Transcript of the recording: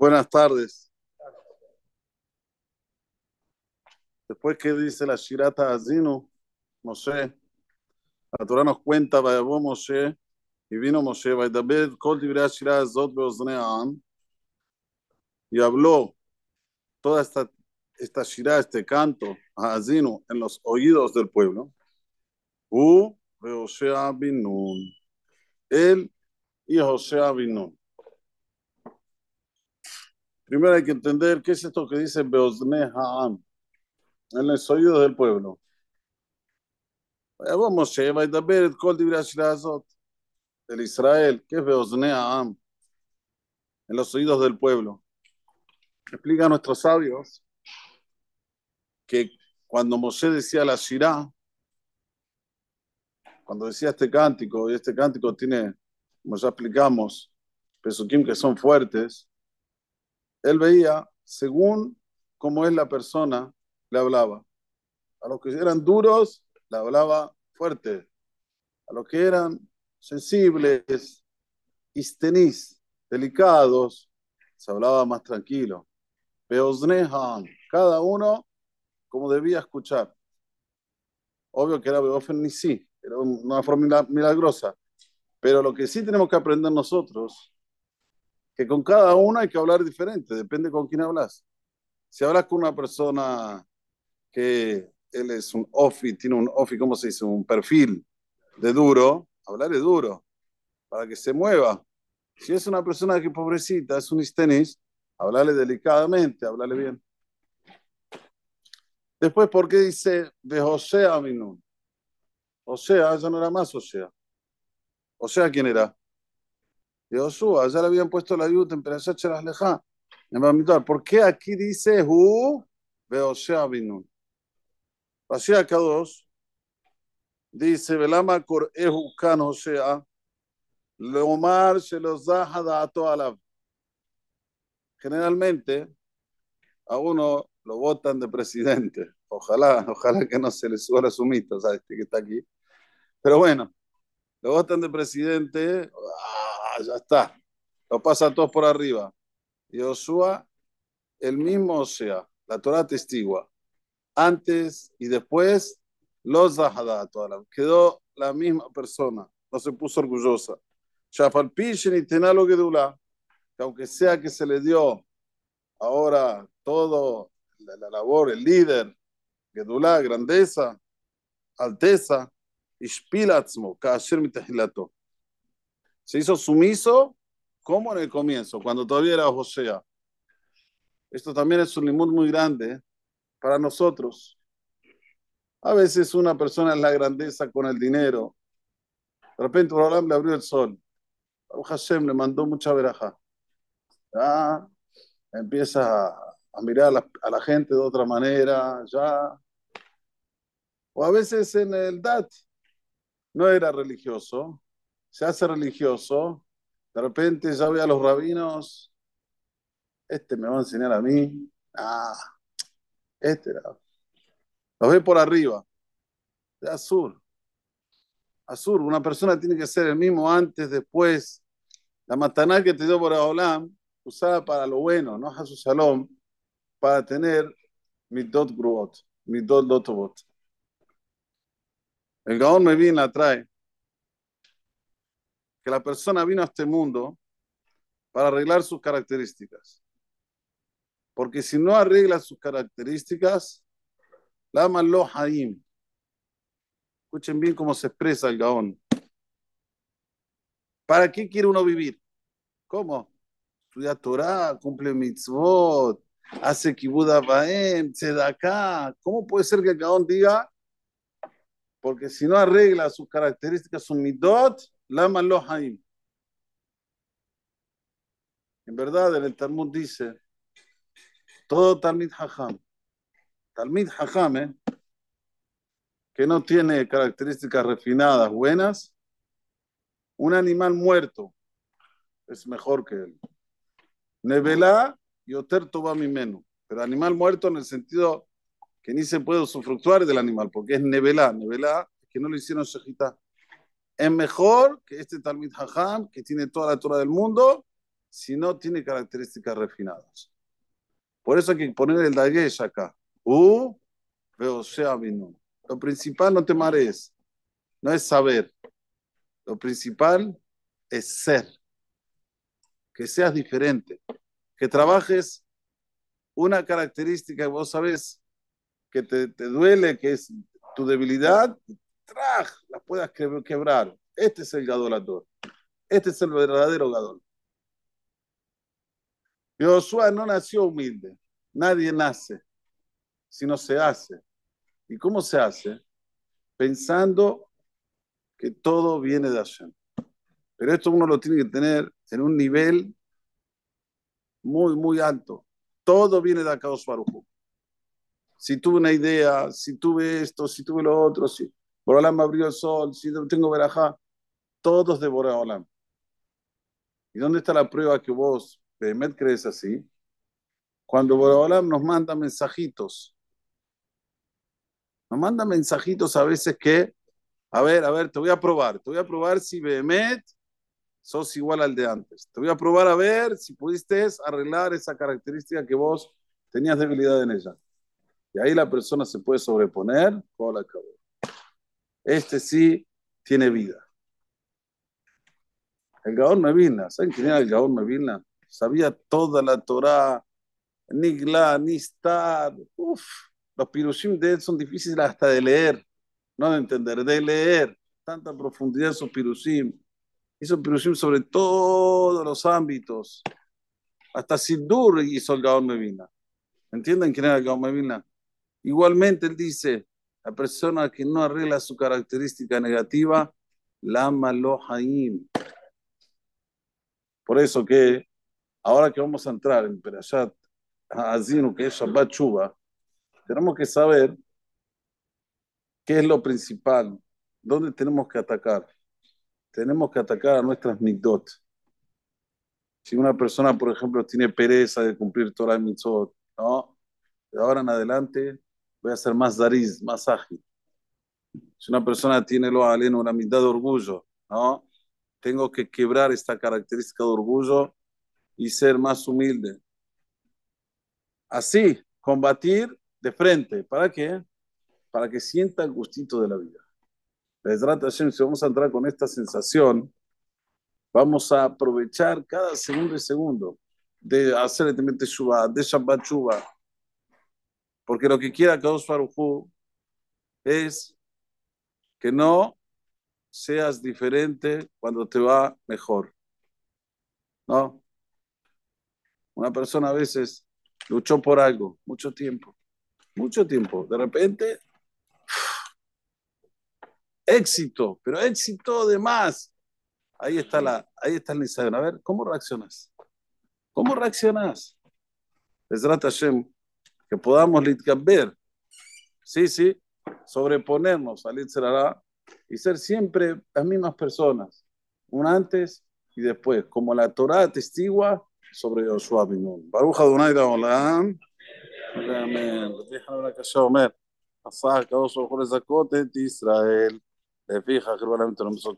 Buenas tardes. Después que dice la Shirata Azinu, Moshe, la Torah nos cuenta, vayavó Moshe, y vino Moshe, vaydaber kol divrei Shirah Zot beoznei Am, y habló toda esta, esta Shirah, este canto, a Azinu, en los oídos del pueblo. U, Beoshea bin Nun. Él y José bin Nun. Primero hay que entender qué es esto que dice Beozne Ha'am, en los oídos del pueblo. Vamos, va a ver Kol Azot, el Israel, ¿qué es Beozne Ha'am? En los oídos del pueblo. Explica a nuestros sabios que cuando Moshe decía la Shirah, cuando decía este cántico, y este cántico tiene, como ya explicamos, pesukim que son fuertes, él veía según cómo es la persona, le hablaba. A los que eran duros, le hablaba fuerte. A los que eran sensibles, istenís, delicados, se hablaba más tranquilo. Beosnehan, cada uno como debía escuchar. Obvio que era Beofen sí, era una forma milagrosa. Pero lo que sí tenemos que aprender nosotros que con cada uno hay que hablar diferente, depende con quién hablas. Si hablas con una persona que él es un ofi, tiene un ofi, ¿cómo se dice? Un perfil de duro, hablarle duro, para que se mueva. Si es una persona que pobrecita, es un istenis, hablarle delicadamente, hablarle bien. Después, ¿por qué dice de José a Minun? Osea, ya no era más Osea. Osea, ¿quién era? Josué, ya le habían puesto la ayuda en Perashat Leja. ¿Por qué aquí dice Hu Beosea Binun? Así acá dos. Dice, Velama Kor Ehu Kan Leomar se los da a la Generalmente, a uno lo votan de presidente. Ojalá, ojalá que no se le suba la sumita, ¿sabes? Este que está aquí. Pero bueno, lo votan de presidente, ya está. Lo pasa todos por arriba. Josué, el mismo sea, la Torah testigua. Antes y después, los quedó la misma persona, no se puso orgullosa. Y que aunque sea que se le dio ahora todo la, labor, el líder, Gedula, grandeza, alteza, Ishpilatzmo, Kasher Mitahilato se hizo sumiso como en el comienzo, cuando todavía era José. Esto también es un limón muy grande para nosotros. A veces una persona es la grandeza con el dinero. De repente Abraham le abrió el sol. Baruch Hashem le mandó mucha veraja. Ya empieza a mirar a la, a la, gente de otra manera, ya. O a veces en el DAT no era religioso, se hace religioso, de repente ya ve a los rabinos, este me va a enseñar a mí, ah, este era. Ve por arriba, de azul. Azul, una persona tiene que ser el mismo antes, después. La mataná que te dio por Olam, usada para lo bueno, no a su salón, para tener dot gruot, dot lotobot. El Gaón me viene la trae la persona vino a este mundo para arreglar sus características. Porque si no arregla sus características, la lo haim. Escuchen bien cómo se expresa el gaón. ¿Para qué quiere uno vivir? ¿Cómo? Estudia Torah, cumple mitzvot, hace kibud abaem, acá. ¿Cómo puede ser que el gaón diga? Porque si no arregla sus características, su midot, Lama lo. En verdad, el Talmud dice, todo Talmid Hajam, Talmid Hajam, ¿eh? que no tiene características refinadas, buenas, un animal muerto es mejor que él. Nevelá y Oter mi menos. Pero animal muerto en el sentido que ni se puede usufructuar del animal, porque es Nevelá. Nevelá que no le hicieron shejitá es mejor que este Talmid Hajam, que tiene toda la Torah del mundo, si no tiene características refinadas. Por eso hay que poner el dagesh acá. U, veo sea vino. Lo principal no te marees, no es saber. Lo principal es ser. Que seas diferente. Que trabajes una característica que vos sabes que te, te duele, que es tu debilidad, traj, la puedas quebrar. Este es el gadolador. Este es el verdadero gadol. Josué no nació humilde. Nadie nace, sino se hace. ¿Y cómo se hace? Pensando que todo viene de Hashem. Pero esto uno lo tiene que tener en un nivel muy, muy alto. Todo viene de acá, Baruj Si tuve una idea, si tuve esto, si tuve lo otro, si Boralam me abrió el sol, si tengo verajá, todos de Boralam. ¿Y dónde está la prueba que vos, Behemet, crees así? Cuando Boralam nos manda mensajitos. Nos manda mensajitos a veces que, a ver, a ver, te voy a probar, te voy a probar si Behemet sos igual al de antes. Te voy a probar a ver si pudiste arreglar esa característica que vos tenías debilidad en ella. Y ahí la persona se puede sobreponer. Este sí tiene vida. El Gaón Mevilna, ¿saben quién era el Gaón Mevilna? Sabía toda la Torah, Nigla, Nistar. Uf, los pirushim de él son difíciles hasta de leer, no de entender, de leer. Tanta profundidad sus pirushim. Hizo pirushim sobre todos los ámbitos. Hasta Sidur hizo el Gaón Mevilna. ¿Entienden quién era el Gaón Mevilna? Igualmente él dice, la persona que no arregla su característica negativa, la Haim. Por eso que ahora que vamos a entrar en Perashat Azinu, que es Shabbat Chuba, tenemos que saber qué es lo principal, dónde tenemos que atacar. Tenemos que atacar a nuestras mitzvot. Si una persona, por ejemplo, tiene pereza de cumplir Torah y mitzvot, ¿no? De ahora en adelante voy a ser más dariz, más ágil. Si una persona tiene lo aleno, una mitad de orgullo, ¿no? tengo que quebrar esta característica de orgullo y ser más humilde. Así, combatir de frente. ¿Para qué? Para que sienta el gustito de la vida. si vamos a entrar con esta sensación, vamos a aprovechar cada segundo y segundo de hacer el Shuba, de Shabbat Shuba. Porque lo que quiera Kadosh Farujú es que no seas diferente cuando te va mejor. ¿No? Una persona a veces luchó por algo, mucho tiempo, mucho tiempo. De repente, éxito, pero éxito de más. Ahí está, la, ahí está el Nisayon. A ver, ¿cómo reaccionas? ¿Cómo reaccionas? Es Hashem, que podamos ver. Sí, sí, sobreponernos al Yitzhara y ser siempre las mismas personas, un antes y después, como la Torah testigua sobre Joshua Binun. Baruch Adonai Olam. Amén. Déjame una casa Omer. עשה הקדוש ברוך הוא לזכות את ישראל, לפי חכרון המתרמסות